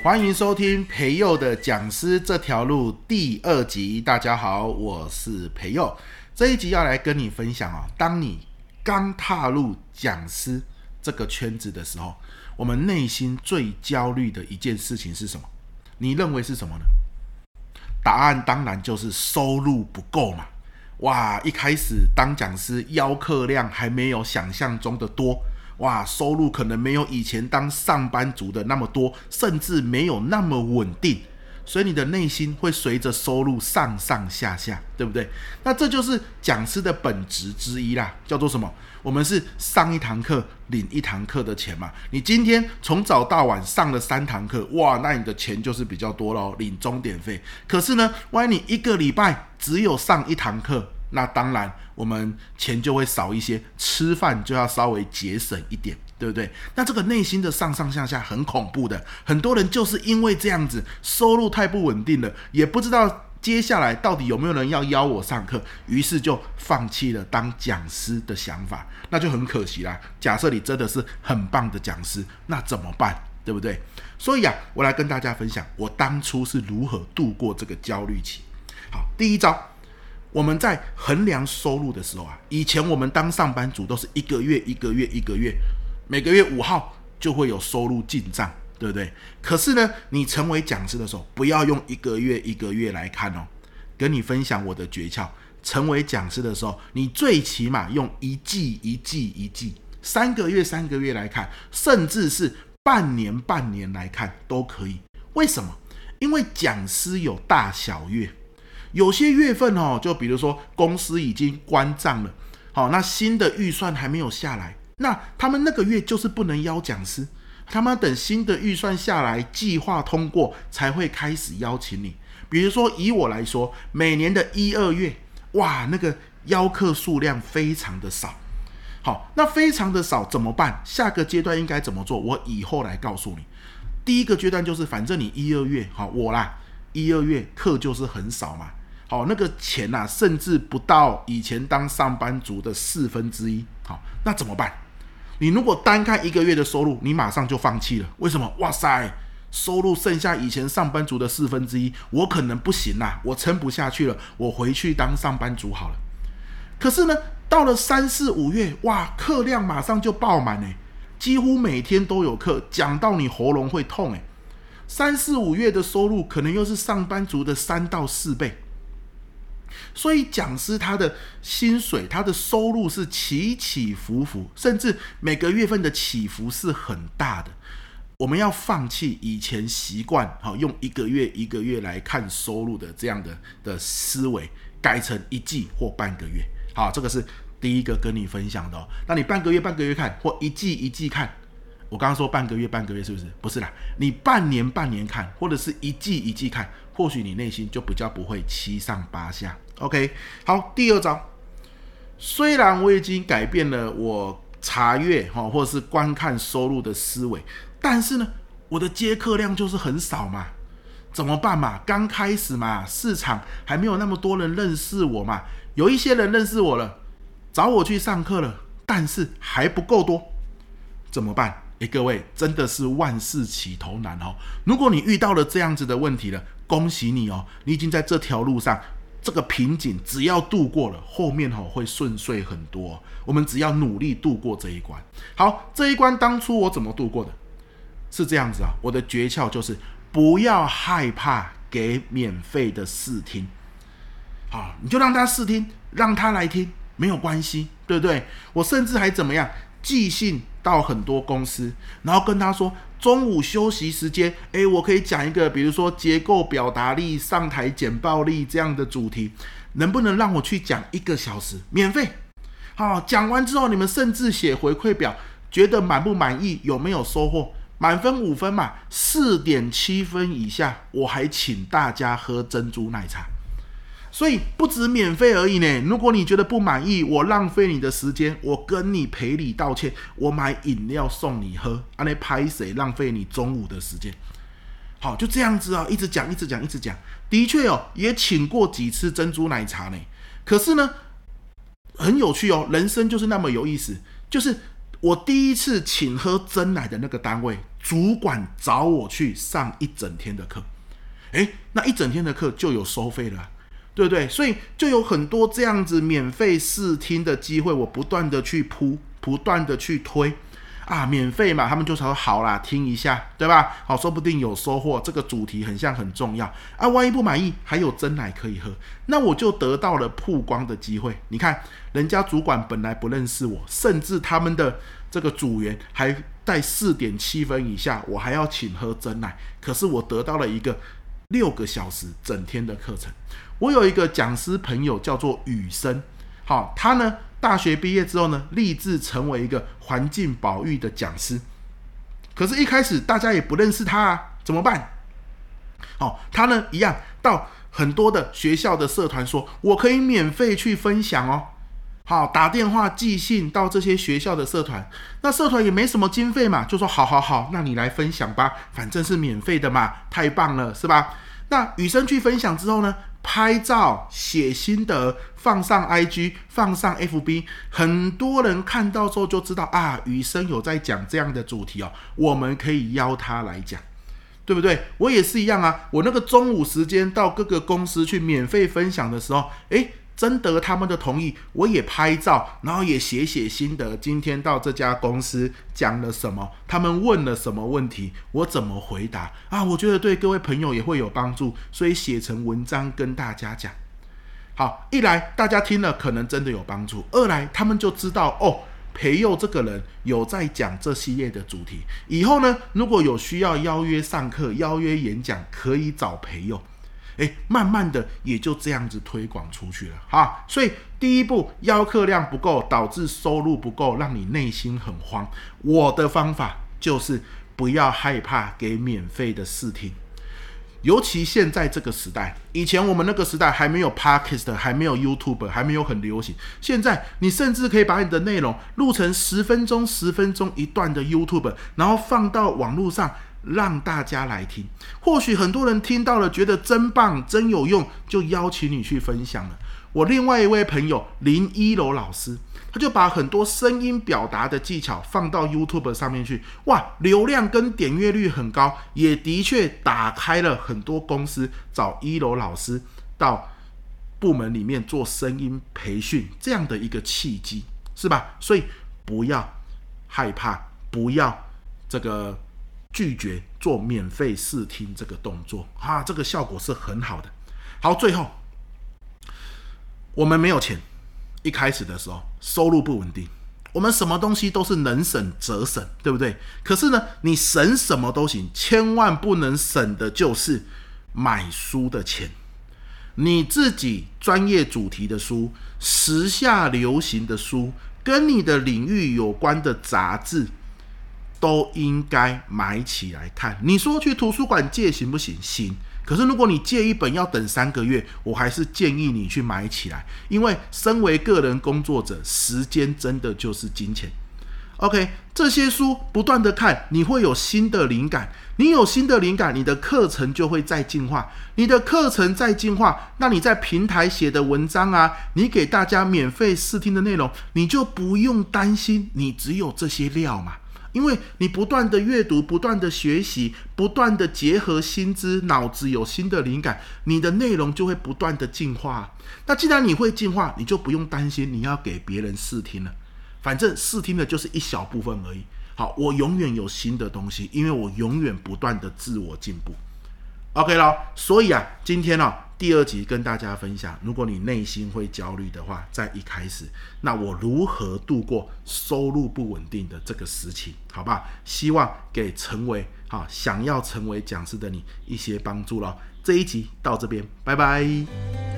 欢迎收听培祐的讲师这条路第二集。大家好，我是培祐。这一集要来跟你分享啊，当你刚踏入讲师这个圈子的时候，我们内心最焦虑的一件事情是什么？你认为是什么呢？答案当然就是收入不够嘛。哇，一开始当讲师，邀客量还没有想象中的多。哇，收入可能没有以前当上班族的那么多，甚至没有那么稳定，所以你的内心会随着收入上上下下，对不对？那这就是讲师的本质之一啦，叫做什么？我们是上一堂课领一堂课的钱嘛。你今天从早到晚上了三堂课，哇，那你的钱就是比较多咯，领钟点费。可是呢，万一你一个礼拜只有上一堂课，那当然，我们钱就会少一些，吃饭就要稍微节省一点，对不对？那这个内心的上上下下很恐怖的，很多人就是因为这样子，收入太不稳定了，也不知道接下来到底有没有人要邀我上课，于是就放弃了当讲师的想法，那就很可惜啦。假设你真的是很棒的讲师，那怎么办？对不对？所以啊，我来跟大家分享我当初是如何度过这个焦虑期。好，第一招。我们在衡量收入的时候啊，以前我们当上班族都是一个月一个月一个月，每个月五号就会有收入进账，对不对？可是呢，你成为讲师的时候，不要用一个月一个月来看哦。跟你分享我的诀窍，成为讲师的时候，你最起码用一季一季一季，三个月三个月来看，甚至是半年半年来看都可以。为什么？因为讲师有大小月。有些月份哦，就比如说公司已经关账了，好，那新的预算还没有下来，那他们那个月就是不能邀讲师，他们等新的预算下来，计划通过才会开始邀请你。比如说以我来说，每年的一二月，哇，那个邀课数量非常的少，好，那非常的少怎么办？下个阶段应该怎么做？我以后来告诉你。第一个阶段就是，反正你一二月，好，我啦，一二月课就是很少嘛。好，那个钱呐、啊，甚至不到以前当上班族的四分之一。好，那怎么办？你如果单看一个月的收入，你马上就放弃了。为什么？哇塞，收入剩下以前上班族的四分之一，我可能不行啦，我撑不下去了，我回去当上班族好了。可是呢，到了三四五月，哇，课量马上就爆满诶，几乎每天都有课，讲到你喉咙会痛诶。三四五月的收入可能又是上班族的三到四倍。所以讲师他的薪水、他的收入是起起伏伏，甚至每个月份的起伏是很大的。我们要放弃以前习惯，好用一个月一个月来看收入的这样的的思维，改成一季或半个月。好，这个是第一个跟你分享的哦。那你半个月半个月看，或一季一季看。我刚刚说半个月半个月是不是？不是啦，你半年半年看，或者是一季一季看，或许你内心就比较不会七上八下。OK，好，第二招，虽然我已经改变了我查阅哈或者是观看收入的思维，但是呢，我的接客量就是很少嘛，怎么办嘛？刚开始嘛，市场还没有那么多人认识我嘛，有一些人认识我了，找我去上课了，但是还不够多，怎么办？诶，各位，真的是万事起头难哦。如果你遇到了这样子的问题了，恭喜你哦，你已经在这条路上，这个瓶颈只要度过了，后面哦会顺遂很多。我们只要努力度过这一关。好，这一关当初我怎么度过的？是这样子啊，我的诀窍就是不要害怕给免费的试听。好，你就让他试听，让他来听，没有关系，对不对？我甚至还怎么样？寄信到很多公司，然后跟他说，中午休息时间，诶，我可以讲一个，比如说结构表达力、上台简报力这样的主题，能不能让我去讲一个小时，免费？好，讲完之后，你们甚至写回馈表，觉得满不满意，有没有收获？满分五分嘛，四点七分以下，我还请大家喝珍珠奶茶。所以不止免费而已呢。如果你觉得不满意，我浪费你的时间，我跟你赔礼道歉，我买饮料送你喝，啊，那拍谁浪费你中午的时间？好，就这样子啊，一直讲，一直讲，一直讲。的确哦，也请过几次珍珠奶茶呢。可是呢，很有趣哦，人生就是那么有意思。就是我第一次请喝珍奶的那个单位，主管找我去上一整天的课，诶，那一整天的课就有收费了，对不对？所以就有很多这样子免费试听的机会，我不断的去铺，不断的去推。啊，免费嘛，他们就说好啦，听一下，对吧？好，说不定有收获。这个主题很像很重要啊，万一不满意，还有真奶可以喝，那我就得到了曝光的机会。你看，人家主管本来不认识我，甚至他们的这个组员还在四点七分以下，我还要请喝真奶。可是我得到了一个六个小时整天的课程。我有一个讲师朋友叫做雨生，好，他呢。大学毕业之后呢，立志成为一个环境保育的讲师。可是，一开始大家也不认识他啊，怎么办？哦，他呢一样到很多的学校的社团说，我可以免费去分享哦。好，打电话寄信到这些学校的社团，那社团也没什么经费嘛，就说好好好，那你来分享吧，反正是免费的嘛，太棒了，是吧？那雨生去分享之后呢，拍照、写心得，放上 IG，放上 FB，很多人看到之后就知道啊，雨生有在讲这样的主题哦，我们可以邀他来讲，对不对？我也是一样啊，我那个中午时间到各个公司去免费分享的时候，诶。征得他们的同意，我也拍照，然后也写写心得。今天到这家公司讲了什么？他们问了什么问题？我怎么回答？啊，我觉得对各位朋友也会有帮助，所以写成文章跟大家讲。好，一来大家听了可能真的有帮助；二来他们就知道哦，培佑这个人有在讲这系列的主题。以后呢，如果有需要邀约上课、邀约演讲，可以找培佑。诶，慢慢的也就这样子推广出去了哈。所以第一步，邀客量不够，导致收入不够，让你内心很慌。我的方法就是不要害怕给免费的试听，尤其现在这个时代，以前我们那个时代还没有 Podcast，还没有 YouTube，还没有很流行。现在你甚至可以把你的内容录成十分钟、十分钟一段的 YouTube，然后放到网络上。让大家来听，或许很多人听到了，觉得真棒、真有用，就邀请你去分享了。我另外一位朋友林一楼老师，他就把很多声音表达的技巧放到 YouTube 上面去，哇，流量跟点阅率很高，也的确打开了很多公司找一楼老师到部门里面做声音培训这样的一个契机，是吧？所以不要害怕，不要这个。拒绝做免费试听这个动作，哈，这个效果是很好的。好，最后我们没有钱，一开始的时候收入不稳定，我们什么东西都是能省则省，对不对？可是呢，你省什么都行，千万不能省的就是买书的钱。你自己专业主题的书、时下流行的书、跟你的领域有关的杂志。都应该买起来看。你说去图书馆借行不行？行。可是如果你借一本要等三个月，我还是建议你去买起来，因为身为个人工作者，时间真的就是金钱。OK，这些书不断的看，你会有新的灵感。你有新的灵感，你的课程就会再进化。你的课程再进化，那你在平台写的文章啊，你给大家免费试听的内容，你就不用担心，你只有这些料嘛。因为你不断的阅读，不断的学习，不断的结合新知，脑子有新的灵感，你的内容就会不断的进化。那既然你会进化，你就不用担心你要给别人试听了，反正试听的就是一小部分而已。好，我永远有新的东西，因为我永远不断的自我进步。OK 了，所以啊，今天呢、啊。第二集跟大家分享，如果你内心会焦虑的话，在一开始，那我如何度过收入不稳定的这个时期，好吧？希望给成为啊想要成为讲师的你一些帮助了。这一集到这边，拜拜。